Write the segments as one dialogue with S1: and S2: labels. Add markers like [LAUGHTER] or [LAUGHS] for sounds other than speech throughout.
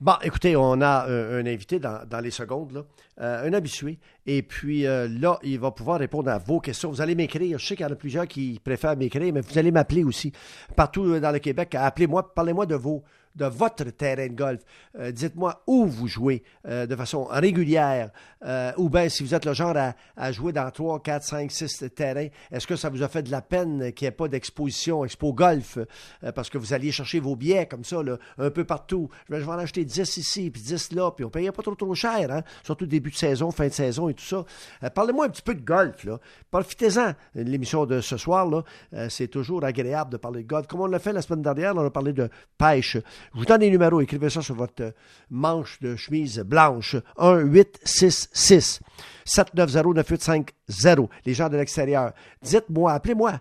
S1: Bon, écoutez, on a un, invité dans, les secondes, là, un habitué. Et puis là, il va pouvoir répondre à vos questions. Vous allez m'écrire. Je sais qu'il y en a plusieurs qui préfèrent m'écrire, mais vous allez m'appeler aussi. Partout dans le Québec, appelez-moi, parlez-moi de vos de votre terrain de golf. Euh, dites-moi où vous jouez euh, de façon régulière, euh, ou bien si vous êtes le genre à, jouer dans 3, 4, 5, 6 terrains, est-ce que ça vous a fait de la peine qu'il n'y ait pas d'exposition, expo golf, parce que vous alliez chercher vos billets comme ça, là, un peu partout. Je vais, en acheter 10 ici, puis 10 là, puis on ne payait pas trop trop cher, hein? surtout début de saison, fin de saison et tout ça. Parlez-moi un petit peu de golf. Là. Profitez-en. L'émission de ce soir, là, c'est toujours agréable de parler de golf. Comme on l'a fait la semaine dernière, on a parlé de pêche. Je vous donne les numéros, écrivez ça sur votre manche de chemise blanche. 1 8 6 6 790 9850. Les gens de l'extérieur. Dites-moi, appelez-moi.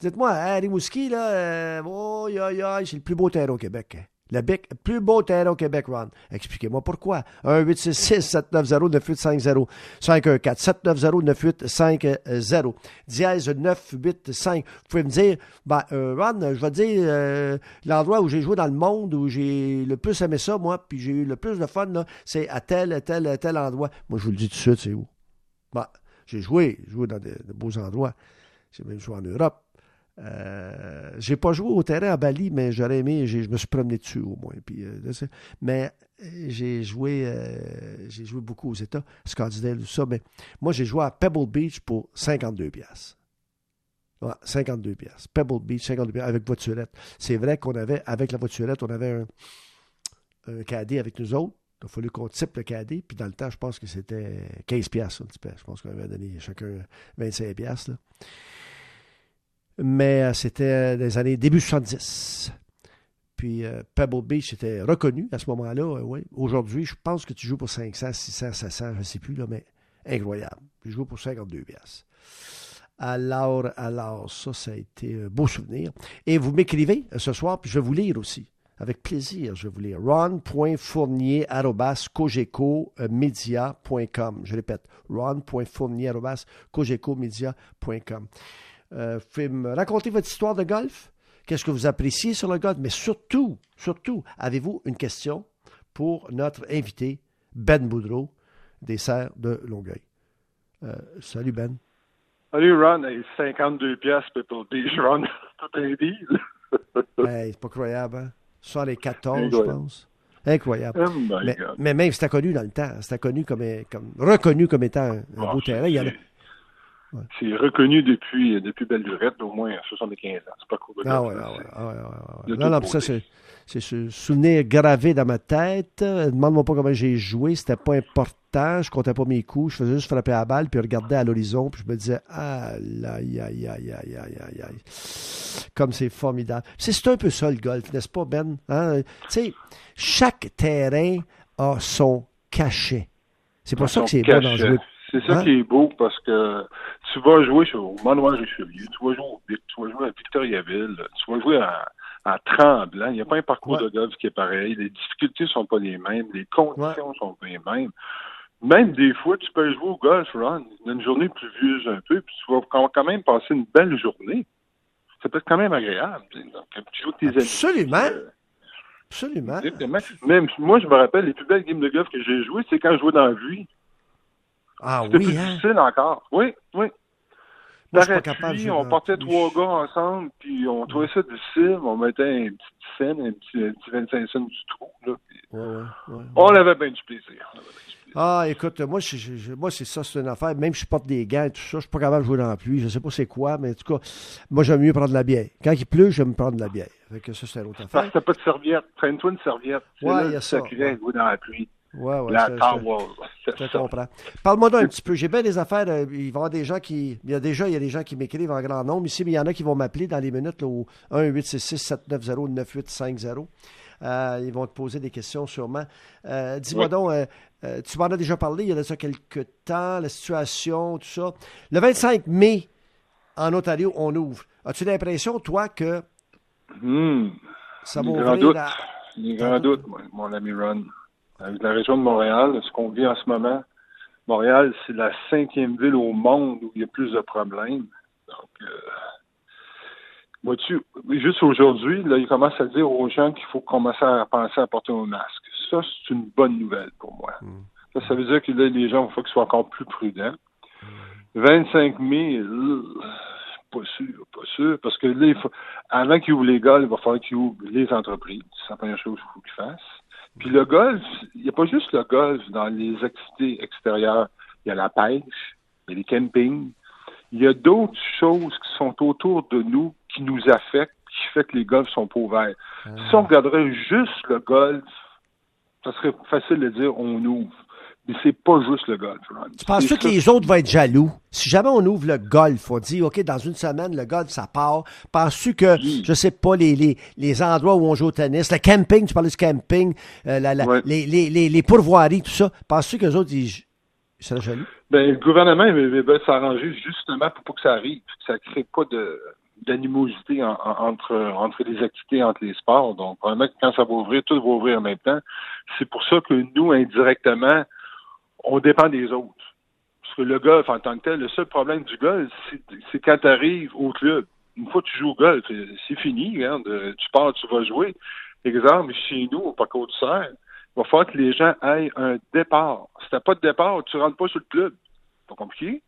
S1: Dites-moi, hein, Rimouski, là, euh, oh, c'est le plus beau terrain au Québec. Le bec, plus beau terrain au Québec, Ron. Expliquez-moi pourquoi. 1-866-790-9850. 514-790-9850. Dièse 985. Vous pouvez me dire, ben, euh, Ron, je vais dire euh, l'endroit où j'ai joué dans le monde, où j'ai le plus aimé ça, moi, puis j'ai eu le plus de fun, c'est à tel, tel, tel endroit. Moi, je vous le dis tout de suite, c'est où? Ben, j'ai joué, joué dans de beaux endroits. J'ai même joué en Europe. Euh, j'ai pas joué au terrain à Bali, mais j'aurais aimé, je me suis promené dessus au moins. Puis, euh, mais euh, j'ai joué, j'ai joué beaucoup aux États, Scottsdale, tout ça. Mais moi, j'ai joué à Pebble Beach pour 52 pièces. 52 pièces. Pebble Beach, 52 pièces avec voiturette. C'est vrai qu'on avait, avec la voiturette, on avait un, un cadet avec nous autres. Il a fallu qu'on type le cadet. Puis dans le temps, je pense que c'était 15 pièces Je pense qu'on avait donné chacun 25 pièces mais euh, c'était des années début 70. Puis euh, Pebble Beach était reconnu à ce moment-là. Euh, Aujourd'hui, je pense que tu joues pour 500, 600, 700, je ne sais plus, là, mais incroyable. Je joue pour 52 pièces. Alors, alors, ça, ça a été un beau souvenir. Et vous m'écrivez ce soir, puis je vais vous lire aussi. Avec plaisir, je vais vous lire. ron.fournier.cogecomedia.com. Je répète, ron.fournier.cogecomedia.com. Euh, raconter votre histoire de golf. Qu'est-ce que vous appréciez sur le golf? Mais surtout, surtout, avez-vous une question pour notre invité, Ben Boudreau, des Serres de Longueuil? Euh, salut, Ben.
S2: Salut, Ron. 52 piastres pour le [LAUGHS] Ron. Tout un deal. [LAUGHS]
S1: c'est pas croyable, hein? Les 14, je pense. Incroyable. Oh mais, mais, même, c'était connu dans le temps. C'était connu comme, comme, reconnu comme étant un, ah, beau terrain. Il y, a,
S2: c'est reconnu depuis, depuis belle durée, d'au moins 75 ans. C'est pas cool.
S1: Ah ouais, ah ouais, ah ouais, ouais, Non, non, ça, c'est, ce souvenir gravé dans ma tête. Demande-moi pas comment j'ai joué, c'était pas important. Je comptais pas mes coups, je faisais juste frapper à la balle, puis regarder à l'horizon, puis je me disais, aïe, aïe, aïe, aïe, aïe, aïe, aïe, Comme c'est formidable. C'est un peu ça, le golf, n'est-ce pas, Ben? Hein? Tu sais, chaque terrain a son cachet. C'est pour ça que c'est bon d'en jouer
S2: c'est ça qui est beau parce que tu vas jouer au Manoir Richelieu, tu vas jouer au Bic, tu vas jouer à Victoriaville, tu vas jouer à, à Tremblant. Il n'y a pas un parcours de golf qui est pareil. Les difficultés sont pas les mêmes, les conditions sont pas les mêmes. Même des fois, tu peux jouer au golf, Ron, une journée pluvieuse un peu, puis tu vas quand même passer une belle journée. Ça peut être quand même agréable. Donc, tu joues tes
S1: Absolument. Euh, Absolument.
S2: Même moi, je me rappelle, les plus belles games de golf que j'ai jouées, c'est quand je jouais dans la pluie.
S1: Ah C'était
S2: plus
S1: hein?
S2: difficile encore? Oui, oui. Moi, on portait trois gars ensemble, puis on trouvait ça difficile. On mettait une petite scène, un petit, un petit 25 cents du trou. Là, ouais, ouais, on avait bien du plaisir.
S1: Ah, écoute, moi, moi c'est ça, c'est une affaire. Même si je porte des gants et tout ça, je suis pas capable de jouer dans la pluie. Je sais pas c'est quoi, mais en tout cas, moi, j'aime mieux prendre de la bière. Quand il pleut, j'aime prendre de la bière. Fait que ça, c'est une autre affaire.
S2: Parce que t'as pas de serviette. Traîne-toi une serviette.
S1: Ouais, il y a ça.
S2: jouer dans la pluie.
S1: Oui, oui. La Je [LAUGHS] comprends. Parle-moi d'un petit peu. J'ai bien des affaires. Euh, il va y avoir des gens qui. Il y a déjà il y a des gens qui m'écrivent en grand nombre ici, mais il y en a qui vont m'appeler dans les minutes là, au 1-866-790-9850. Euh, ils vont te poser des questions sûrement. Euh, dis-moi donc, tu m'en as déjà parlé il y a déjà quelques temps, la situation, tout ça. Le 25 mai, en Ontario, on ouvre. As-tu l'impression, toi, que
S2: hmm.
S1: ça va ouvrir doute.
S2: La... grand doute, mon ami Ron avec la région de Montréal, ce qu'on vit en ce moment, Montréal, c'est la cinquième ville au monde où il y a plus de problèmes. Donc, euh, vois-tu, juste aujourd'hui, là, il commence à dire aux gens qu'il faut commencer à penser à porter un masque. ça, c'est une bonne nouvelle pour moi.
S1: Hmm.
S2: Ça, ça veut dire que là, les gens, il faut qu'ils soient encore plus prudents. 25 000, pas sûr, pas sûr, parce que là, il faut, avant qu'ils ouvrent les golfs, il va falloir qu'ils ouvrent les entreprises. C'est la première chose qu'il faut qu'ils fassent. Puis le golf, il n'y a pas juste le golf dans les activités extérieures. Il y a la pêche, il y a les campings. Il y a d'autres choses qui sont autour de nous qui nous affectent, qui fait que les golfs sont pas ouverts. Si on regarderait juste le golf, ça serait facile de dire on ouvre. Mais c'est pas juste le golf. Ron.
S1: Tu penses que les autres vont être jaloux? Si jamais on ouvre le golf, on dit, OK, dans une semaine, le golf, ça part. Penses-tu que,
S2: Oui.
S1: je sais pas, les, les, les endroits où on joue au tennis, le camping, tu parlais du camping, euh, la- la-
S2: Ouais.
S1: les, les, les, pourvoiries, tout ça, penses-tu que les autres, ils, ils seraient jaloux?
S2: Ben, le gouvernement il il veut s'arranger justement pour pas que ça arrive, que ça crée pas de d'animosité en- en- entre entre les activités, entre les sports. Donc, probablement que quand ça va ouvrir, tout va ouvrir en même temps. C'est pour ça que nous, indirectement, on dépend des autres. Parce que le golf, en tant que tel, le seul problème du golf, c'est- quand tu arrives au club. Une fois que tu joues au golf, c'est fini. Regarde, euh, tu pars, tu vas jouer. Exemple, chez nous, au Parc du Serre, il va falloir que les gens aient un départ. Si t'as pas de départ, tu rentres pas sur le club. Pas compliqué.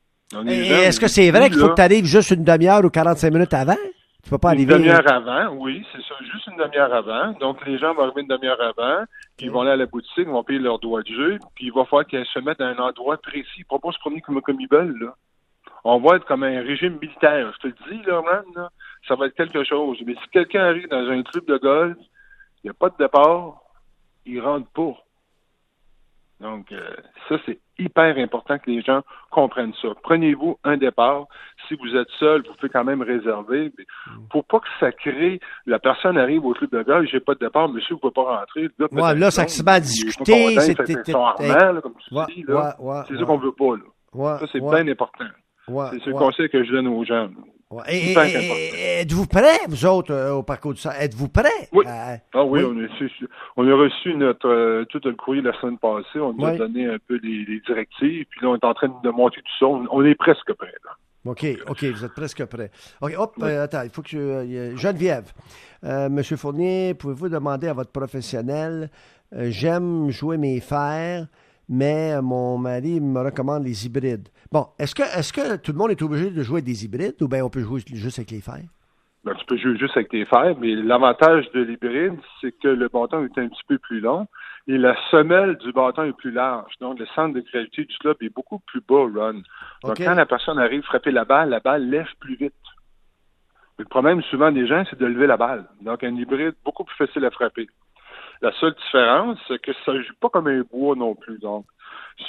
S1: Est-ce que c'est vrai qu'il faut que tu arrives juste une demi-heure ou 45 minutes avant? Tu peux pas
S2: Une
S1: arriver.
S2: demi-heure avant, oui, c'est ça, juste une demi-heure avant. Donc, les gens vont arriver une demi-heure avant, puis ils vont aller à la boutique, ils vont payer leur droit de jeu, puis il va falloir qu'ils se mettent à un endroit précis. Ils ne pas se promener comme, comme ils veulent, là. On va être comme un régime militaire. Je te le dis, là, man, là, ça va être quelque chose. Mais si quelqu'un arrive dans un club de golf, il n'y a pas de départ, il rentre pas. Donc, euh, ça, c'est hyper important que les gens comprennent ça. Prenez-vous un départ. Si vous êtes seul, vous pouvez quand même réserver. Mais pour pas que ça crée, la personne arrive au club de golf, j'ai pas de départ, monsieur, vous pouvez pas rentrer. Peut
S1: Ouais, là, ça se met à discuter, c'est-
S2: ça là, là. qu'on veut pas, là.
S1: Ouais,
S2: Ça, c'est
S1: ouais,
S2: bien important. C'est le
S1: ouais.
S2: conseil que je donne aux gens. là.
S1: Et- Êtes-vous prêts, vous autres, euh, au parcours du Sang? Êtes-vous prêts?
S2: Oui.
S1: Euh,
S2: Ah oui,
S1: Oui.
S2: On, a, reçu- on a reçu notre euh, tout le courrier la semaine passée. On nous a donné un peu les, les directives. Puis là, on est en train de monter tout ça. On, on est presque prêt. Là.
S1: OK, OK, vous êtes presque prêts. OK, hop, euh, attends, il faut que je... Geneviève, euh, Monsieur Fournier, pouvez-vous demander à votre professionnel, euh, j'aime jouer mes fers, mais euh, mon mari me recommande les hybrides. Bon, est-ce que, est-ce que tout le monde est obligé de jouer des hybrides ou bien on peut jouer juste avec les fers?
S2: Ben, tu peux jouer juste avec tes fers, mais l'avantage de l'hybride, c'est que le bâton est un petit peu plus long et la semelle du bâton est plus large. Donc, le centre de gravité du club est beaucoup plus bas, Ron. Donc, quand la personne arrive frapper la balle, la balle lève plus vite. Le problème souvent des gens, c'est de lever la balle. Donc, un hybride, beaucoup plus facile à frapper. La seule différence, c'est que ça ne joue pas comme un bois non plus. Donc,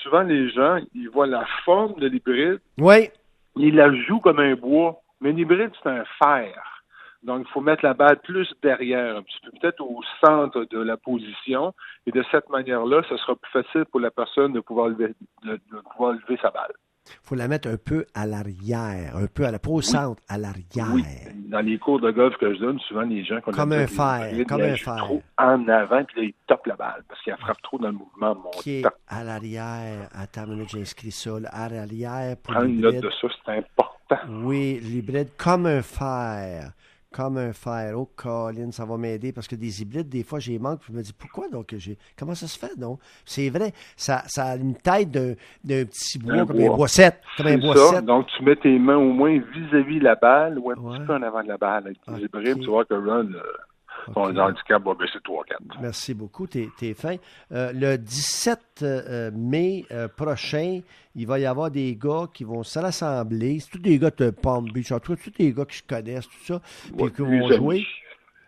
S2: souvent, les gens, ils voient la forme de l'hybride,
S1: Oui,
S2: ils la jouent comme un bois. Mais l'hybride, c'est un fer. Donc, il faut mettre la balle plus derrière, un petit peu peut-être au centre de la position. Et de cette manière-là, ce sera plus facile pour la personne de pouvoir lever, de, de pouvoir lever sa balle.
S1: Il faut la mettre un peu à l'arrière, un peu à la, pas au centre, à l'arrière.
S2: Oui. Dans les cours de golf que je donne, souvent les gens qu'on
S1: Comme un fer, comme
S2: ils
S1: un fer.
S2: trop en avant, puis là, ils tapent la balle parce qu'ils la frappent trop dans le mouvement. Mon
S1: Qui est
S2: tape.
S1: à l'arrière. Attends une minute, j'ai inscrit ça. là, À l'arrière pour
S2: Prends une note de ça, c'est important.
S1: Oui, l'hybride comme un fer. Comme un fer. Colin, ça va m'aider parce que des hybrides, des fois, j'ai manque. Puis je me dis, pourquoi donc j'ai. Comment ça se fait, donc? C'est vrai, ça, ça a une tête d'un, d'un petit bois,
S2: Un
S1: comme
S2: bois.
S1: un bois 7. Comme un
S2: C'est
S1: bois
S2: ça.
S1: 7.
S2: Donc, tu mets tes mains au moins vis-à-vis la balle ou un
S1: Ouais.
S2: petit peu en avant de la balle. Avec tes
S1: Ok.
S2: hybrides, tu vois que Ron, euh, va baisser 3-4.
S1: Merci beaucoup, t'es, fin. Euh, le 17 euh, mai euh, prochain, il va y avoir des gars qui vont se rassembler. C'est tous des gars de Palm Beach, en tout cas, tous des gars que je connaisse, tout ça, puis
S2: Ouais,
S1: qui vont
S2: amis.
S1: jouer.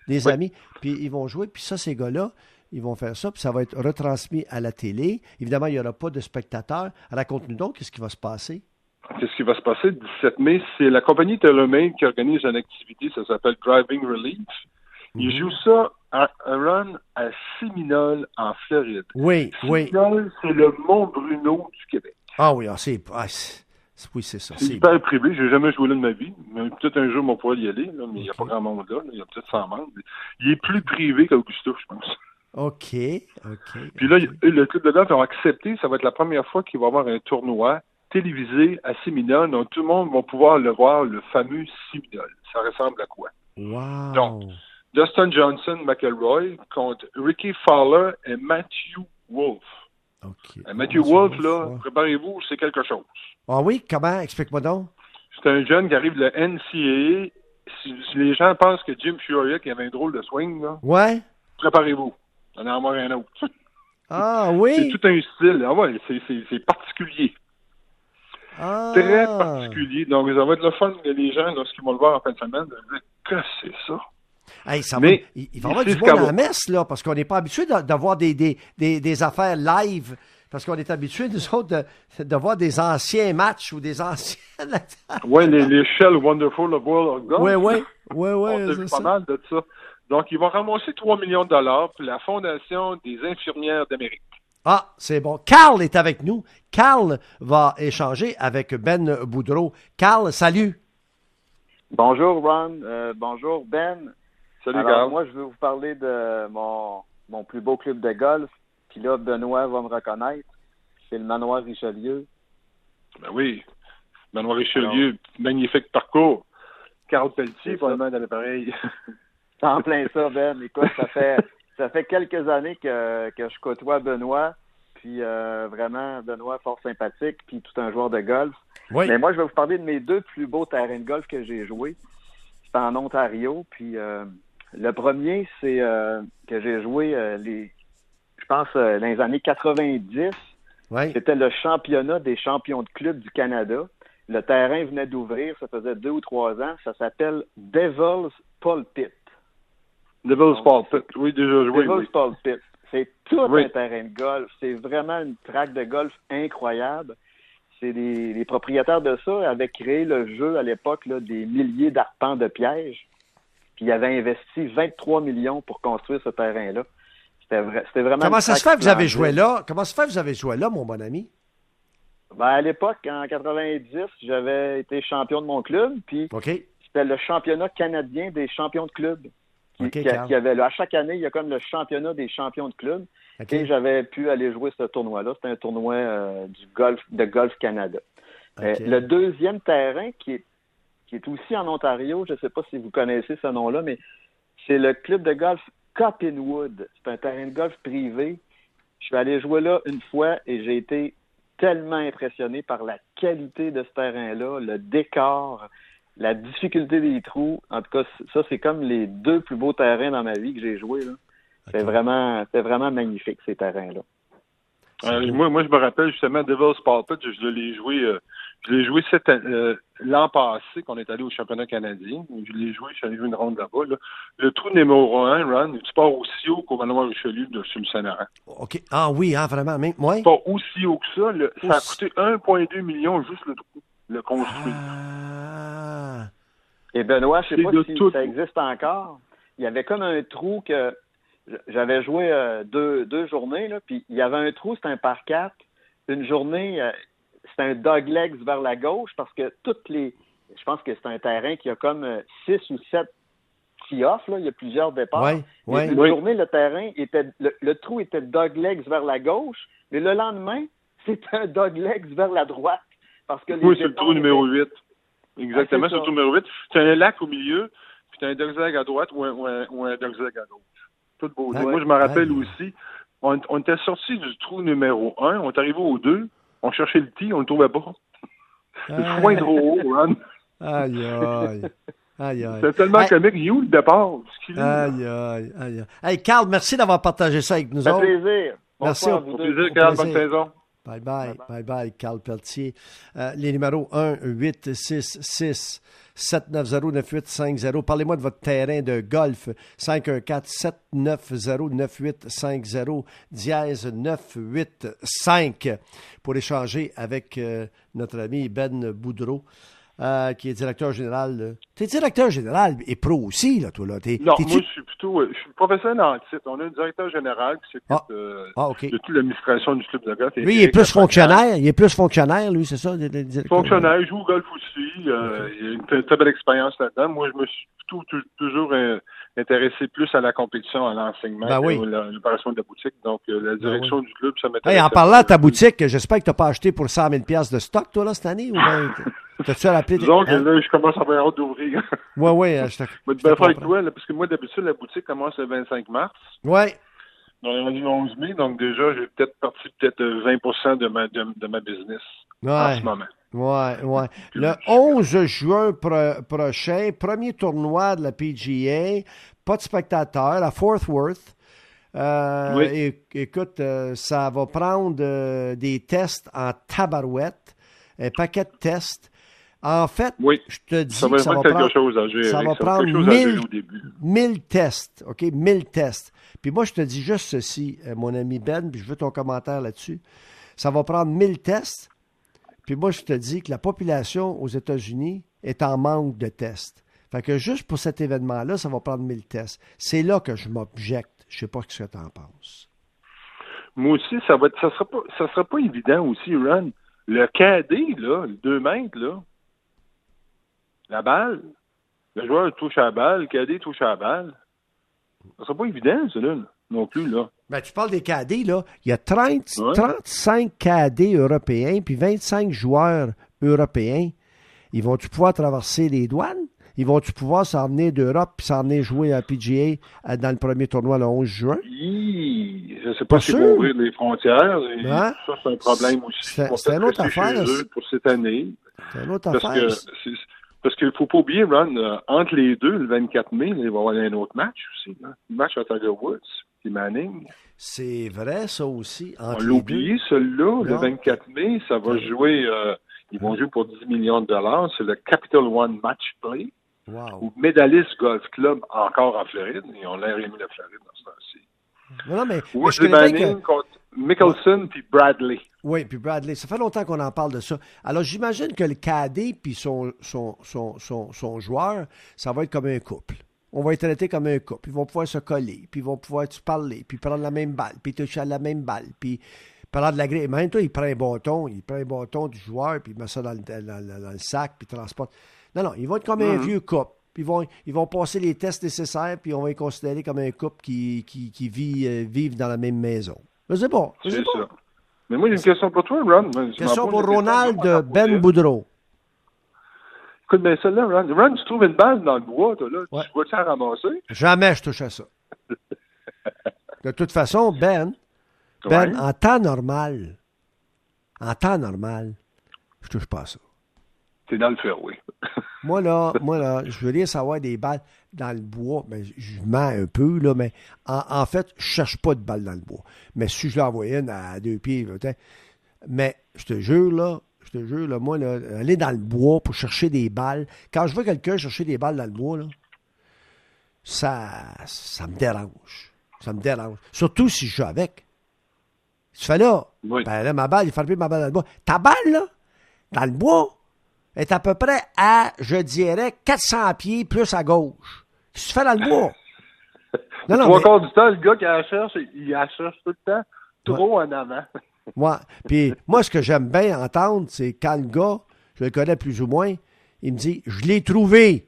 S1: Des amis, puis ils vont jouer, puis ça, ces gars-là, ils vont faire ça, puis ça va être retransmis à la télé. Évidemment, il n'y aura pas de spectateurs. Raconte-nous donc, qu'est-ce qui va se passer?
S2: Qu'est-ce qui va se passer le 17 mai? C'est la compagnie TaylorMade qui organise une activité, ça s'appelle Driving Relief. Ils
S1: Mhm.
S2: jouent ça à un run à Séminole, en Floride.
S1: Oui, oui.
S2: Séminole, c'est le Mont Bruno du Québec.
S1: Ah oui, ah, c'est, ah, c'est- oui, c'est ça.
S2: C'est hyper privé. J'ai jamais joué là de ma vie. Mais Peut-être un jour, on pourra y aller, là, mais il n'y a pas grand monde là. Il y a peut-être 100 membres. Il est plus privé qu'Augusta, je pense.
S1: OK, OK.
S2: Puis là, le club de golf ont accepté, ça va être la première fois qu'il va y avoir un tournoi télévisé à Séminole. Donc, tout le monde va pouvoir le voir, le fameux Séminole. Ça ressemble à quoi?
S1: Wow.
S2: Donc, Dustin Johnson, McElroy contre Ricky Fowler et Matthew Wolf. Euh, Matthew Wolf, là, préparez-vous, c'est quelque chose.
S1: Ah oui? Comment? Explique-moi donc.
S2: C'est un jeune qui arrive de la NCAA. Si, les gens pensent que Jim Furyk avait un drôle de swing, là,
S1: ouais.
S2: préparez-vous. On en a un autre. [LAUGHS]
S1: Ah oui?
S2: C'est tout un style. Ah ouais, c'est particulier. Ah. Très particulier. Donc, ça va être le fun que les gens, lorsqu'ils vont le voir en fin de semaine, vont dire que c'est ça?
S1: Hey, ça Mais, va, il, va y avoir du bon à la messe, là, parce qu'on n'est pas habitué d'avoir des, des, des, des, affaires live, parce qu'on est habitué, nous autres, de, voir des anciens matchs ou des anciens... [LAUGHS]
S2: oui, les, les Shell Wonderful of World of God.
S1: Oui, oui, oui, oui. [LAUGHS]
S2: On a pas mal de ça. Donc, ils vont ramasser 3 millions de dollars pour la Fondation des infirmières d'Amérique.
S1: Ah, c'est bon. Carl est avec nous. Carl va échanger avec Ben Boudreau. Carl, salut.
S3: Bonjour, Ron. Euh, bonjour, Ben.
S2: Salut, Carl.
S3: Moi, je veux vous parler de mon, mon plus beau club de golf. Puis là, Benoît va me reconnaître. C'est le Manoir Richelieu.
S2: Ben oui. Manoir Richelieu, magnifique parcours. Carl Pelletier, probablement dans l'appareil. [LAUGHS]
S3: en plein ça, Ben. Écoute, ça fait [LAUGHS] ça fait quelques années que, que je côtoie Benoît. Puis euh, vraiment, Benoît, fort sympathique, puis tout un joueur de golf. Mais moi, je vais vous parler de mes deux plus beaux terrains de golf que j'ai joués. C'était en Ontario. Puis euh, le premier, c'est euh, que j'ai joué les je pense dans les années 90. C'était le championnat des champions de club du Canada. Le terrain venait d'ouvrir, ça faisait deux ou trois ans. Ça s'appelle Devil's Pulpit.
S2: Devil's Pulpit, oui, déjà joué.
S3: Devil's Pulpit. C'est tout un terrain de golf. C'est vraiment une traque de golf incroyable. C'est les, propriétaires de ça avaient créé le jeu à l'époque des milliers d'arpents de pièges. Puis ils avaient investi 23 millions pour construire ce terrain-là. C'était vraiment.
S1: Comment ça se fait que vous avez joué là? Comment ça se fait que vous avez joué là, mon bon ami?
S3: Ben, à l'époque, en 90, j'avais été champion de mon club, puis c'était le championnat canadien des champions de club. Qui, avait, à chaque année, il y a comme le championnat des champions de club. Et j'avais pu aller jouer ce tournoi-là. C'était un tournoi euh, du golf de Golf Canada. Euh, le deuxième terrain qui est, qui est aussi en Ontario, je ne sais pas si vous connaissez ce nom-là, mais c'est le club de golf Cottonwood. C'est un terrain de golf privé. Je suis allé jouer là une fois et j'ai été tellement impressionné par la qualité de ce terrain-là, le décor, la difficulté des trous. En tout cas, ça, c'est comme les deux plus beaux terrains dans ma vie que j'ai joué. C'est vraiment, c'est vraiment magnifique, ces terrains-là.
S2: Euh, moi, moi, je me rappelle justement Devil's Pulpit, je l'ai joué, euh, je l'ai joué euh, l'an passé qu'on est allé au championnat canadien. Je l'ai joué, je suis allé jouer une ronde là-bas. Le trou numéro un, Ron, tu pars aussi haut qu'au Manoir Richelieu de sur le Saint-Laurent.
S1: OK. Ah oui, hein, vraiment, même moi.
S2: Pas aussi haut que ça. ça a coûté 1,2 million juste le trou, le construit. Ah.
S3: Et Benoît, je sais pas si ça existe encore. Il y avait comme un trou que j'avais joué euh, deux, deux journées, là, puis il y avait un trou, c'était un par quatre. Une journée, euh, c'était un doglegs vers la gauche parce que toutes les. Je pense que c'est un terrain qui a comme euh, six ou sept tee-off, là. Il y a plusieurs départs. une journée, le terrain était. Le, trou était doglegs vers la gauche, mais le lendemain, [LAUGHS] c'était un doglegs vers la droite. Parce que
S2: oui, c'est le trou numéro 8. Exactement, ah, c'est le trou numéro 8. Tu as un lac au milieu, puis tu as un dogleg à droite ou un, ou un, dogleg à gauche. Tout beau. Moi, je me rappelle aussi, on, on était sorti du trou numéro 1, on est arrivé au 2, on cherchait le tee, on le trouvait pas. Le foin trop haut, Ron.
S1: Aïe, aïe. Aïe, aïe.
S2: C'est tellement comique. Il est où le départ?
S1: Aïe, aïe, aïe. Hey, Carl, merci d'avoir partagé ça avec nous autres.
S3: plaisir.
S1: Merci.
S2: Au plaisir, Carl. Bonne saison.
S1: Bye bye, bye bye, Carl Pelletier. Euh, les numéros 1, 8, 6, 6, 790-9850. Parlez-moi de votre terrain de golf. 514-790-9850, dièse 985 pour échanger avec euh, notre ami Ben Boudreau. Euh, qui est directeur général. Tu es directeur général et pro aussi, là, toi, là.
S2: non, moi, je suis plutôt, euh, je suis professeur dans le titre. On a un directeur général qui s'occupe ah. ah, de toute l'administration du club de golf.
S1: Lui, il est plus fonctionnaire. Il est plus fonctionnaire, lui, c'est ça?
S2: Fonctionnaire, il joue au golf aussi. Euh, il a une très belle expérience là-dedans. Moi, je me suis plutôt, toujours intéressé plus à la compétition, à l'enseignement, ben à l'opération de la boutique. Donc, la ben direction du club, ça m'intéresse.
S1: en parlant de ta boutique, j'espère que tu n'as pas acheté pour 100 000 de stock, toi, là, cette année? Ou [LAUGHS] T'as-tu rappelé?
S2: Donc, hein? là, je commence à avoir hâte d'ouvrir.
S1: Oui, oui. Hein, je
S2: te faire avec toi, là, parce que moi, d'habitude, la boutique commence le 25 mars.
S1: Oui.
S2: On est le 11 mai, donc déjà, j'ai peut-être parti peut-être 20 de ma, de, ma business
S1: en
S2: ce moment.
S1: Oui, oui. Le 11 juin prochain, premier tournoi de la PGA, pas de spectateurs, à Fort Worth. Euh, oui. écoute, euh, ça va prendre euh, des tests en tabarouette, un paquet de tests. En fait, je te dis
S2: ça va,
S1: que ça
S2: va prendre, chose à gérer.
S1: Ça va prendre 1000, tests, OK? 1000 tests. Puis moi, je te dis juste ceci, mon ami Ben, puis je veux ton commentaire là-dessus. Ça va prendre 1000 tests. Puis moi, je te dis que la population aux États-Unis est en manque de tests. Fait que juste pour cet événement-là, ça va prendre 1000 tests. C'est là que je m'objecte. Je sais pas ce que tu en penses.
S2: Moi aussi, ça va ça sera pas ça sera pas évident aussi, Ron. Le cadet, là, le 2 mètres, là, la balle, le joueur touche à la balle, le cadet touche à la balle. Ça sera pas évident, ça, là, non plus, là.
S1: Ben, tu parles des cadets, là. Il y a 30, 35 cadets européens, puis 25 joueurs européens. Ils vont-tu pouvoir traverser les douanes? Ils vont-tu pouvoir s'emmener d'Europe puis s'emmener jouer à PGA euh, dans le premier tournoi le 11 juin?
S2: je ne sais pas, s'ils vont ouvrir les frontières. Hein? Ça, c'est un problème aussi.
S1: C'est une autre affaire.
S2: Pour cette année.
S1: C'est une autre parce affaire.
S2: Que parce qu'il ne faut pas oublier, Ron, euh, entre les deux, le 24 mai, il va y avoir un autre match aussi. Un match à Tiger Woods et Manning.
S1: C'est vrai, ça aussi.
S2: On l'oublie, celui-là, le 24 mai, ça va jouer. Euh, ils vont jouer pour 10 millions de dollars. C'est le Capital One Match Play.
S1: Wow.
S2: Ou Medalist Golf Club, encore en Floride. Ils ont l'air aimé la Floride dans ce temps-ci.
S1: Non, mais,
S2: mais Manning contre Mickelson puis Bradley.
S1: Oui, puis Bradley. Ça fait longtemps qu'on en parle de ça. Alors, j'imagine que le cadet puis son, son, son, son, son joueur, ça va être comme un couple on va être traité comme un couple. Ils vont pouvoir se coller, puis ils vont pouvoir se parler, puis prendre la même balle, puis toucher à la même balle, puis prendre de la grille. Même toi, il prend un bâton, il prend un bâton du joueur, puis il met ça dans le, dans le sac, puis transporte. Non, non, ils vont être comme un mhm. vieux couple. Ils vont, ils vont passer les tests nécessaires, puis on va les considérer comme un couple qui, qui, qui vit, euh, vivent dans la même maison. C'est bon.
S2: C'est ça. Mais moi, j'ai une question pour toi, Ron.
S1: Question pour Ronald Ben Boudreau.
S2: Écoute bien celle-là, Ron. Ron, tu trouves une balle dans le bois, toi, là. Tu vas-tu la ramasser?
S1: Jamais je touche à ça. [LAUGHS] De toute façon, Ben, Ben, en temps normal, en temps normal, je touche pas à ça
S2: dans le fairway. [LAUGHS]
S1: moi, là, moi, là, je veux dire savoir des balles dans le bois. mais ben, je mens un peu, là, mais en, fait, je cherche pas de balles dans le bois. Mais si je l'envoyais une à deux pieds, mais je te jure, là, je te jure, là, moi, là, aller dans le bois pour chercher des balles, quand je vois quelqu'un chercher des balles dans le bois, là, ça, ça me dérange. Ça me dérange. Surtout si je joue avec. Tu fais là, ben là, ma balle, il plus ma balle dans le bois. Ta balle, là, dans le bois, est à peu près à, je dirais, 400 pieds plus à gauche. Qu'est-ce que tu fais dans le bois?
S2: Non, non, Trois quarts du temps, le gars qui la cherche, il la cherche tout le temps trop en avant. [LAUGHS]
S1: Ouais. Puis moi, ce que j'aime bien entendre, c'est quand le gars, je le connais plus ou moins, il me dit Je l'ai trouvé.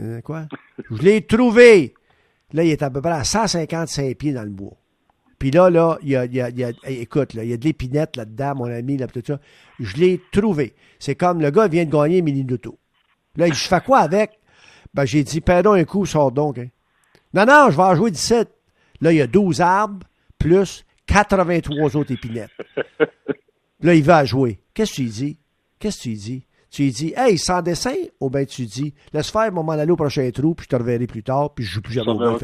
S1: Euh, quoi? [LAUGHS] Je l'ai trouvé. Là, il est à peu près à 155 pieds dans le bois. Puis là, là, il y a, il y a, il y a écoute, là, il y a de l'épinette là-dedans, mon ami, là, tout ça. Je l'ai trouvé. C'est comme le gars vient de gagner mini. Là, il dit, je fais quoi avec? Ben, j'ai dit, pardon un coup, sort donc. Hein. Non, non, je vais en jouer 17. Là, il y a 12 arbres, plus 83 autres épinettes. Là, il va jouer. Qu'est-ce que tu dis? Qu'est-ce que tu dis? Tu lui dis, hey, sans dessin? Ou bien tu dis, laisse faire, mon aller au prochain trou, puis je te reverrai plus tard, puis je joue plus jamais au golf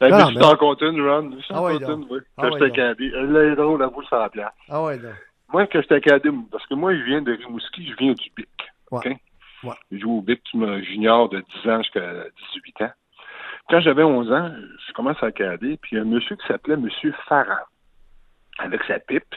S2: ben, non, mais... t'en comptes une, Ron. Je t'en compte une, oui. Quand ah j'étais cadet. Elle est drôle, la boule sur la place.
S1: Ah ouais, non.
S2: Moi, quand j'étais cadet, parce que moi, je viens de Rimouski, je viens du BIC. OK?
S1: Ouais.
S2: Je joue au BIC junior de 10 ans jusqu'à 18 ans. Quand j'avais 11 ans, je commence à cadet, puis il y a un monsieur qui s'appelait Monsieur Farah, avec sa pipe.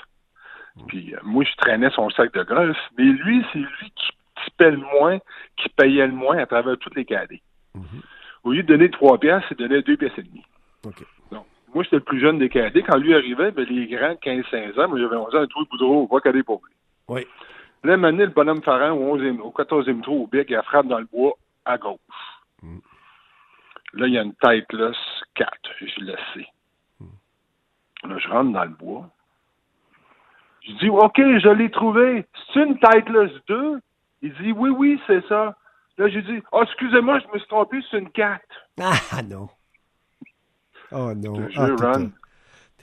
S2: Puis euh, moi, je traînais son sac de golf, mais lui, c'est lui qui tipait le moins, qui payait le moins à travers tous les cadets. Mm-hmm. Au lieu de donner 3 piastres, il donnait 2 pièces et demie. Donc, moi, j'étais le plus jeune des cadets. Quand lui arrivait, ben, les grands, 15-16 ans, moi, j'avais 11 ans, un trou de boudreau, va cadet pour lui.
S1: Oui.
S2: Là, maintenant, le bonhomme Farran, au, 11e, au 14e trou, au il a frappe dans le bois à gauche. Mm. Là, il y a une tête, là, 4, je le sais. Mm. Là, je rentre dans le bois. Je dis, OK, je l'ai trouvé. C'est une Titleist 2? Il dit, oui, oui, c'est ça. Là, j'ai dit, oh, excusez-moi, je me suis trompé, c'est une 4.
S1: Ah, non. Oh, non.
S2: Je ah, Ron.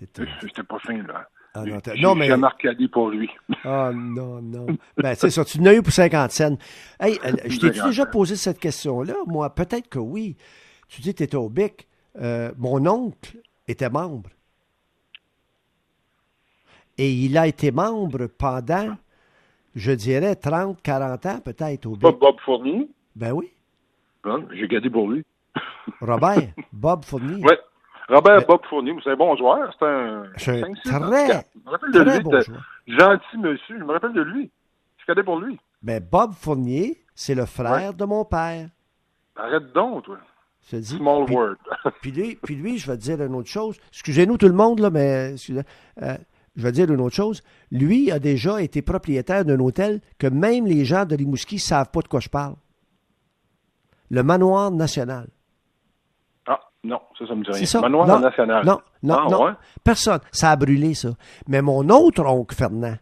S2: [LAUGHS] J'étais pas fin, là.
S1: Ah,
S2: non, non, mais. Marqué pour lui. [LAUGHS]
S1: Ah, non, non. ben, c'est ça, tu n'as eu pour 50 cents. Hey, [LAUGHS] euh, je t'ai déjà posé cette question-là? Moi, peut-être que oui. Tu dis que tu étais au BIC. Euh, mon oncle était membre. Et il a été membre pendant, je dirais, 30, 40 ans peut-être au BIC.
S2: Bob Fournier?
S1: Ben oui.
S2: J'ai gardé pour lui.
S1: Robert, [LAUGHS] Bob Fournier.
S2: Oui. Robert Bob Fournier, c'est un bon joueur. C'est un.
S1: très, je me rappelle de lui. Bon
S2: gentil monsieur. Je me rappelle de lui. Je connais pour lui.
S1: Ben, Bob Fournier, c'est le frère de mon père.
S2: Arrête donc, toi.
S1: Je dis,
S2: Small word. [LAUGHS]
S1: puis, lui, puis lui, je vais te dire une autre chose. Excusez-nous tout le monde, là, mais euh, je vais te dire une autre chose. Lui a déjà été propriétaire d'un hôtel que même les gens de Rimouski ne savent pas de quoi je parle. Le Manoir National.
S2: Non, ça, ça me dit rien. Ça. Manoir non, national.
S1: Non, non, ah, non. Personne. Ça a brûlé, ça. Mais mon autre oncle Fernand,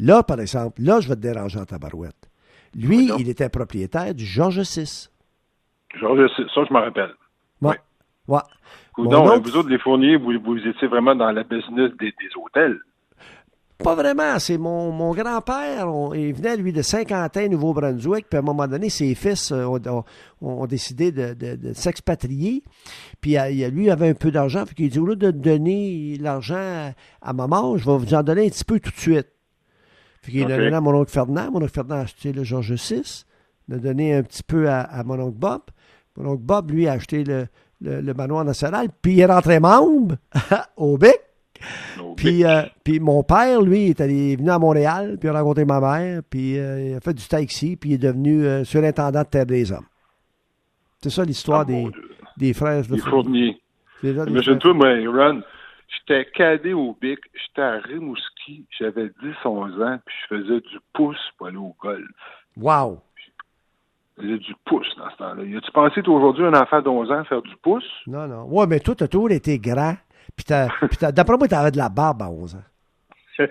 S1: là, par exemple, là, je vais te déranger en tabarouette. Lui, il était propriétaire du Georges VI.
S2: Georges VI, ça, je me rappelle.
S1: Ouais. ouais.
S2: ouais. vous autres, les fourniers, vous, vous, étiez vraiment dans la business des, des hôtels.
S1: Pas vraiment. C'est mon, mon grand-père. Il venait, lui, de Saint-Quentin, Nouveau-Brunswick. Puis à un moment donné, ses fils euh, ont, ont, décidé de, de, s'expatrier. Puis lui, il avait un peu d'argent. Fait qu'il dit, au lieu de donner l'argent à maman, je vais vous en donner un petit peu tout de suite. Fait qu'il a donné à mon oncle Ferdinand. Mon oncle Ferdinand a acheté le Georges VI. Il a donné un petit peu à, à, mon oncle Bob. Mon oncle Bob, lui, a acheté le, le, le manoir national. Puis il est rentré membre [LAUGHS] au BIC. Puis, euh, puis mon père, lui, est, allé, venu à Montréal, puis il a rencontré ma mère, puis euh, il a fait du taxi, puis il est devenu euh, surintendant de Terre des Hommes. C'est ça l'histoire ah, des, des frères
S2: de Fournier. Imagine-toi, moi, Ron, j'étais cadet au BIC, j'étais à Rimouski, j'avais 10-11 ans, puis je faisais du pouce pour aller au golf.
S1: Wow!
S2: Faisais du pouce dans ce temps-là. As-tu pensé, toi, aujourd'hui, un enfant de 11 ans, faire du pouce?
S1: Non, non. Ouais, mais toi, t'as toujours été grand. Puis, d'après moi, tu avais de la barbe à 11 ans. [LAUGHS]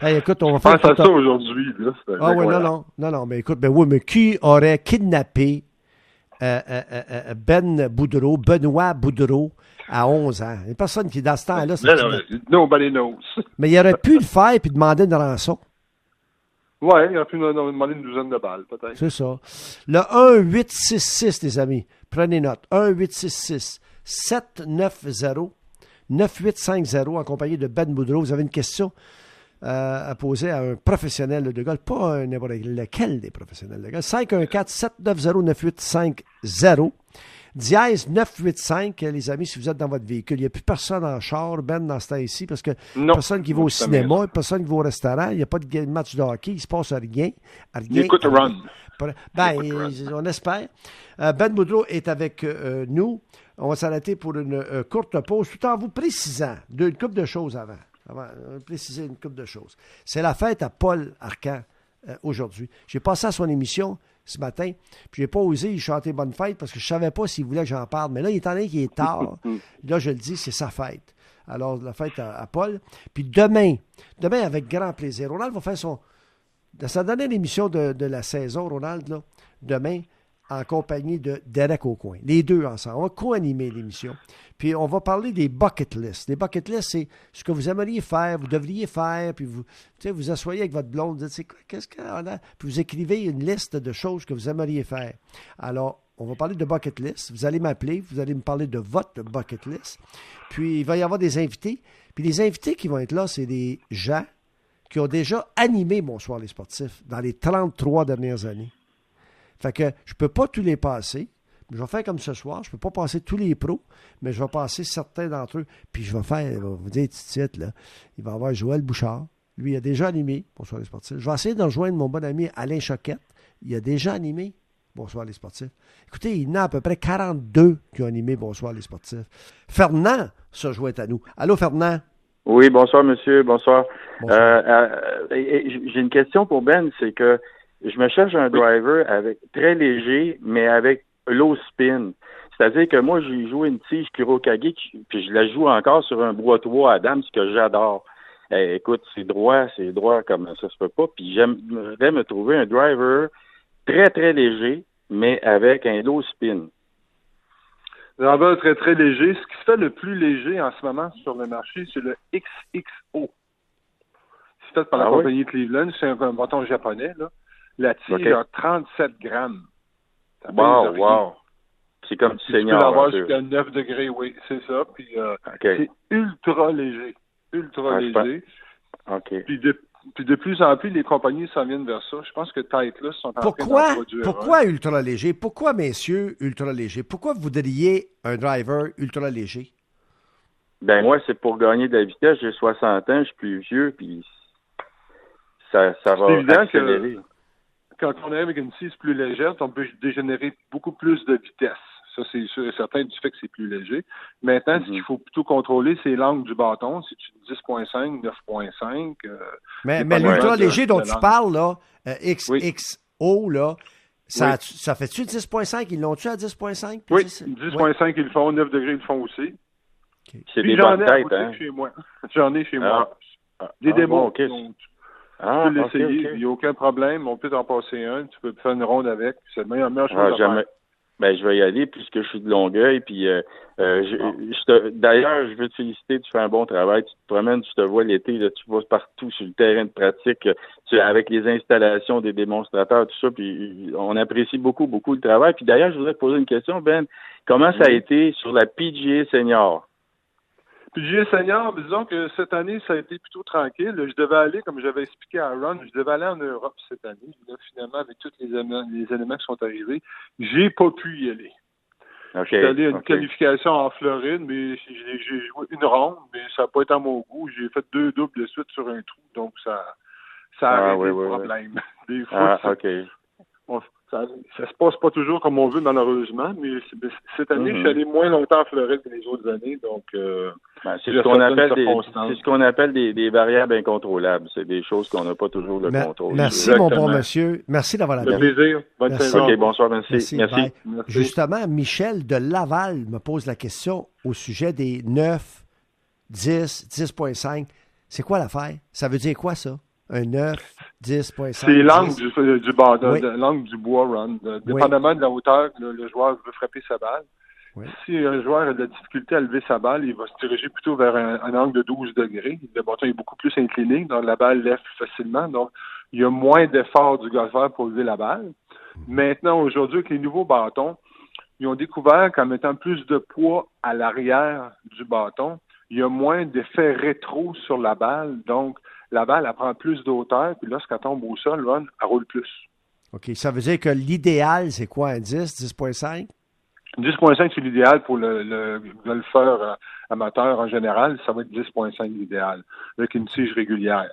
S1: hey, écoute, on va faire.
S2: Pense à ça aujourd'hui.
S1: Ah oui, non, non, non, non, mais écoute, ben oui, mais qui aurait kidnappé euh, euh, euh, Ben Boudreau, Benoît Boudreau, à 11 ans? A personne qui, dans ce temps-là,
S2: Nobody knows. [LAUGHS]
S1: Mais il aurait pu le faire et demander une rançon.
S2: Oui, il aurait pu demander une douzaine de balles, peut-être.
S1: C'est ça. Le 1866, les amis, prenez note. 1866 790 9850 en compagnie de Ben Boudreau. Vous avez une question euh, à poser à un professionnel de golf, pas n'importe lequel des professionnels de golf. 514-790-9850. Dièse 985, les amis, si vous êtes dans votre véhicule. Il n'y a plus personne en char, Ben, dans ce temps ici, parce que non, personne qui va au cinéma, personne qui va au restaurant, il n'y a pas de match de hockey, il ne se passe rien. rien
S2: écoute Run.
S1: Ben, on espère. Euh, ben Boudreau est avec euh, nous. On va s'arrêter pour une euh, courte pause tout en vous précisant une couple de choses avant. Avant, euh, préciser une couple de choses. C'est la fête à Paul Arcan euh, aujourd'hui. J'ai passé à son émission ce matin, puis j'ai pas osé y chanter bonne fête parce que je savais pas s'il voulait que j'en parle. Mais là, il est en train qu'il est tard. [LAUGHS] là, je le dis, c'est sa fête. Alors, la fête à, Paul. Puis demain, demain, avec grand plaisir, Ronald va faire son. Dans sa dernière émission de, de la saison, Ronald, là, demain, en compagnie de Derek Aucoin. Les deux ensemble. On va co-animer l'émission. Puis on va parler des bucket lists. Les bucket lists, c'est ce que vous aimeriez faire, vous devriez faire, puis vous vous asseyez avec votre blonde, vous dites, qu'est-ce? Puis vous écrivez une liste de choses que vous aimeriez faire. Alors, on va parler de bucket list. Vous allez m'appeler, vous allez me parler de votre bucket list. Puis il va y avoir des invités. Puis les invités qui vont être là, c'est des gens qui ont déjà animé Bonsoir les sportifs dans les 33 dernières années. Fait que je peux pas tous les passer. Je vais faire comme ce soir. Je peux pas passer tous les pros, mais je vais passer certains d'entre eux. Puis je vais faire, je vais vous dire tout de suite, là, il va y avoir Joël Bouchard. Lui, il a déjà animé Bonsoir les sportifs. Je vais essayer de rejoindre mon bon ami Alain Choquette. Il a déjà animé Bonsoir les sportifs. Écoutez, il y en a à peu près 42 qui ont animé Bonsoir les sportifs. Fernand se joint à nous. Allô, Fernand?
S4: Oui, bonsoir, monsieur. Bonsoir. bonsoir. Euh, euh, j'ai une question pour Ben. C'est que je me cherche un driver avec très léger, mais avec low spin. C'est-à-dire que moi, j'ai joué une tige Kurokage, puis je la joue encore sur un boîtier Adams que j'adore. eh, écoute, c'est droit, c'est droit comme ça se peut pas. Puis j'aimerais me trouver un driver très, très léger, mais avec un low spin.
S2: Driver très, très léger. Ce qui se fait le plus léger en ce moment sur le marché, c'est le XXO. C'est fait par la ah compagnie Cleveland. C'est un, bâton japonais, là. La tige a 37 grammes.
S4: wow, wow. C'est comme du Seigneur.
S2: Tu peux l'avoir jusqu'à 9 degrés, oui, c'est ça. Puis euh, c'est ultra léger. Ultra ah, léger.
S4: OK.
S2: Puis de, puis de plus en plus, les compagnies s'en viennent vers ça. Je pense que Titleist sont en
S1: pourquoi,
S2: train d'en produire.
S1: Pourquoi ultra léger? Pourquoi, messieurs, ultra léger? Pourquoi vous voudriez un driver ultra léger?
S4: Ben moi, c'est pour gagner de la vitesse. J'ai 60 ans, je suis plus vieux, puis ça, ça va évident accélérer. Que
S2: quand on est avec une scie plus légère, on peut dégénérer beaucoup plus de vitesse. Ça, c'est sûr et certain du fait que c'est plus léger. Maintenant, ce qu'il mhm. faut plutôt contrôler, c'est l'angle du bâton. Si tu 10.5, 9.5.
S1: mais mais l'ultra léger dont tu parles, là, euh, XXO, là, ça, ça fait-tu 10.5? Ils l'ont-tu à 10.5?
S2: Oui, 10.5, ils le font. 9 degrés, ils le font aussi.
S4: C'est des bonnes têtes,
S2: hein? Chez moi. [LAUGHS] J'en ai chez moi. Ah. Des ah, démos. Ah, tu peux l'essayer, il n'y a aucun problème. On peut t'en passer un, tu peux faire une ronde avec. C'est la meilleure, chose ah, à faire.
S4: Ben, je vais y aller puisque je suis de Longueuil. Puis, euh, euh je, d'ailleurs, je veux te féliciter. Tu fais un bon travail. Tu te promènes, tu te vois l'été. Là, tu vas partout sur le terrain de pratique, tu, avec les installations des démonstrateurs, tout ça. Puis, on apprécie beaucoup, beaucoup le travail. Puis, d'ailleurs, je voudrais te poser une question, Ben. Comment ça a été sur la PGA Senior?
S2: Puis Seigneur, disons que cette année, ça a été plutôt tranquille. Je devais aller, comme j'avais expliqué à Ron, je devais aller en Europe cette année. finalement, avec tous les, éléments, qui sont arrivés, j'ai pas pu y aller.
S4: Okay,
S2: J'étais allé à une qualification en Floride, mais j'ai joué une ronde, mais ça n'a pas été à mon goût. J'ai fait deux doubles de suite sur un trou, donc ça, ça a ah, des problèmes. Des
S4: fois, ah,
S2: ça, ça se passe pas toujours comme on veut, malheureusement, mais cette année, je suis mhm. allé moins longtemps en Floride que les autres années, donc euh,
S4: ben, c'est ce qu'on appelle, des, ce qu'on appelle des, variables incontrôlables. C'est des choses qu'on n'a pas toujours le contrôle.
S1: Merci, mon bon monsieur. Merci d'avoir la
S2: Le plaisir. Bonne merci.
S4: OK, bonsoir, merci. Merci.
S1: Justement, Michel de Laval me pose la question au sujet des 9, 10, 10.5. C'est quoi l'affaire? Ça veut dire quoi, ça? Un 9, 10.5.
S2: C'est l'angle du, du, l'angle du bois run. Dépendamment de la hauteur que le, joueur veut frapper sa balle. Si un joueur a de la difficulté à lever sa balle, il va se diriger plutôt vers un, angle de 12 degrés. Le bâton est beaucoup plus incliné, donc la balle lève facilement. Donc, il y a moins d'efforts du golfeur pour lever la balle. Maintenant, aujourd'hui, avec les nouveaux bâtons, ils ont découvert qu'en mettant plus de poids à l'arrière du bâton, il y a moins d'effet rétro sur la balle. Donc, la balle, elle prend plus d'auteur, puis lorsqu'elle tombe au sol, elle roule plus.
S1: OK. Ça veut dire que l'idéal, c'est quoi, un 10, 10.5?
S2: 10.5, c'est l'idéal pour le, golfeur euh, amateur en général. Ça va être 10.5 l'idéal, avec une tige régulière.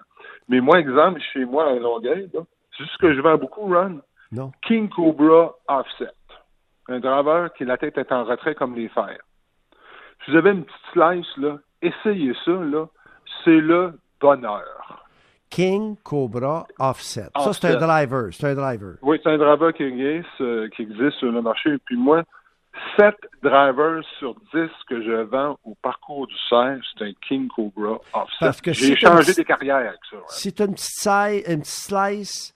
S2: Mais moi, exemple, chez moi à Longueuil, c'est juste que je vends beaucoup, Run.
S1: Non.
S2: King Cobra Offset. Un driver qui la tête est en retrait comme les fers. Si vous avez une petite slice, là, essayez ça, là. C'est le bonheur.
S1: King Cobra Offset. Ça, c'est un driver. C'est un driver.
S2: Oui, c'est un driver qui existe, euh, qui existe sur le marché. Et puis moi, 7 drivers sur 10 que je vends au parcours du cerf, c'est un King Cobra Offset. J'ai changé des carrières avec ça.
S1: Si tu as une petite, une petite slice,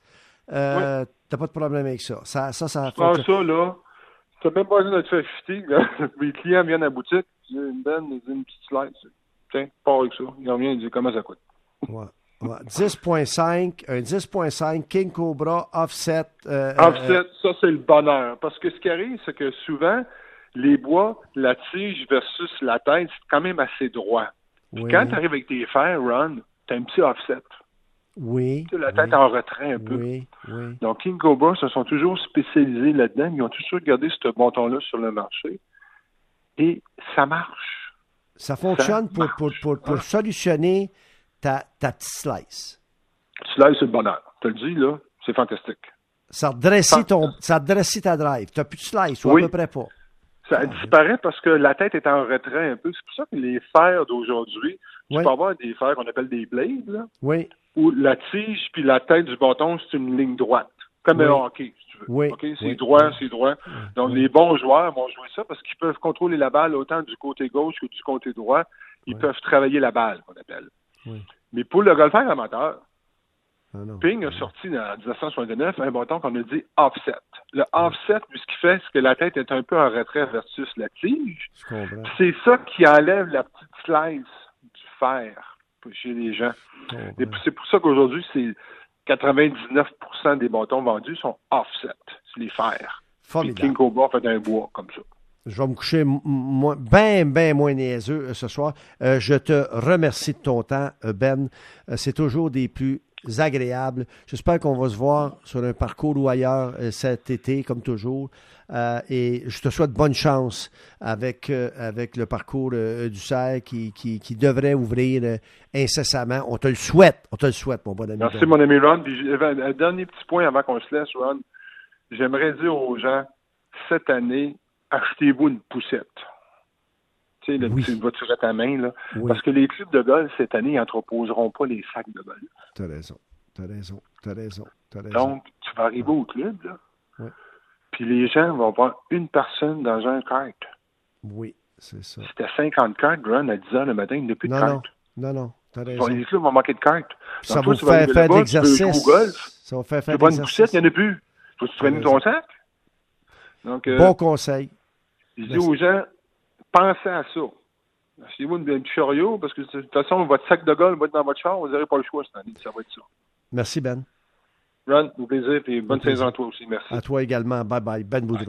S1: euh, t'as pas de problème avec ça. Ça, ça, ça.
S2: ça, là, t'as même pas besoin de te faire fitter. Mes [LAUGHS] clients viennent à la boutique, ils disent une benne, une petite slice. Tiens, pas avec ça. Ils reviennent, ils disent comment ça coûte?
S1: Ouais. 10.5, un 10.5 King Cobra offset.
S2: Euh, euh, offset, ça c'est le bonheur. Parce que ce qui arrive, c'est que souvent, les bois, la tige versus la tête, c'est quand même assez droit. quand tu arrives avec tes fers, Run, tu as un petit offset.
S1: Oui.
S2: La tête en retrait un peu.
S1: Oui, oui.
S2: Donc, King Cobra se sont toujours spécialisés là-dedans. Ils ont toujours gardé ce bâton-là sur le marché. Et ça marche.
S1: Ça fonctionne pour, pour, pour, pour, solutionner ta, ta petite slice.
S2: Slice, c'est le bonheur. Tu le dis, là, c'est fantastique.
S1: Ça redresse, ton, ça ta drive. Tu n'as plus de slice, ou à peu près pas.
S2: Ça disparaît parce que la tête est en retrait un peu. C'est pour ça que les fers d'aujourd'hui, tu peux avoir des fers qu'on appelle des blades, là,
S1: oui.
S2: où la tige puis la tête du bâton, c'est une ligne droite. Comme un hockey, si tu veux.
S1: Oui.
S2: C'est droit, c'est droit. Donc, les bons joueurs vont jouer ça parce qu'ils peuvent contrôler la balle autant du côté gauche que du côté droit. Ils peuvent travailler la balle, qu'on appelle. Mais pour le golfeur amateur, ah Ping a sorti en 1969 un bâton qu'on a dit offset. Le offset, ce qu'il fait, c'est que la tête est un peu en retrait versus la tige. C'est ça qui enlève la petite slice du fer chez les gens. Et c'est pour ça qu'aujourd'hui, c'est 99% des bâtons vendus sont offset, c'est les fers. Formidable. King Cobra fait un bois comme ça.
S1: Je vais me coucher bien, bien moins niaiseux euh, ce soir. Euh, je te remercie de ton temps, euh, Ben. c'est toujours des plus agréables. J'espère qu'on va se voir sur un parcours ou ailleurs cet été, comme toujours. et je te souhaite bonne chance avec, avec le parcours du CER qui, qui, qui, devrait ouvrir incessamment. On te le souhaite. On te le souhaite, mon bon ami.
S2: Merci, mon ami Ron. un dernier petit point avant qu'on se laisse, Ron. J'aimerais dire aux gens, cette année, achetez-vous une poussette? Tu sais, le oui. petit voiturette à main, là. Parce que les clubs de golf, cette année, ils n'entreposeront pas les sacs de golf.
S1: T'as raison. T'as raison. T'as raison. As raison.
S2: Donc, tu vas arriver au club, là. Puis les gens vont voir une personne dans un kart.
S1: Oui, c'est ça.
S2: C'était 50 cartes, run à 10 h le matin, il n'y a plus de
S1: cartes. Non, non, t'as raison.
S2: Les clubs vont manquer de cartes.
S1: Ça va faire faire de l'exercice.
S2: Ça va faire faire de l'exercice. pas une poussette, il n'y en a plus. Faut que tu prennes ton sac.
S1: Donc, euh, bon conseil.
S2: Je dis aux gens, pensez à ça. Achetez-vous un petit chariot, parce que de toute façon, votre sac de golf va être dans votre char, vous n'aurez pas le choix cette année. Ça va être ça.
S1: Merci, Ben.
S2: Ron, au plaisir, et bonne saison à toi aussi. Merci.
S1: À toi également. Bye bye. Ben Boudreau.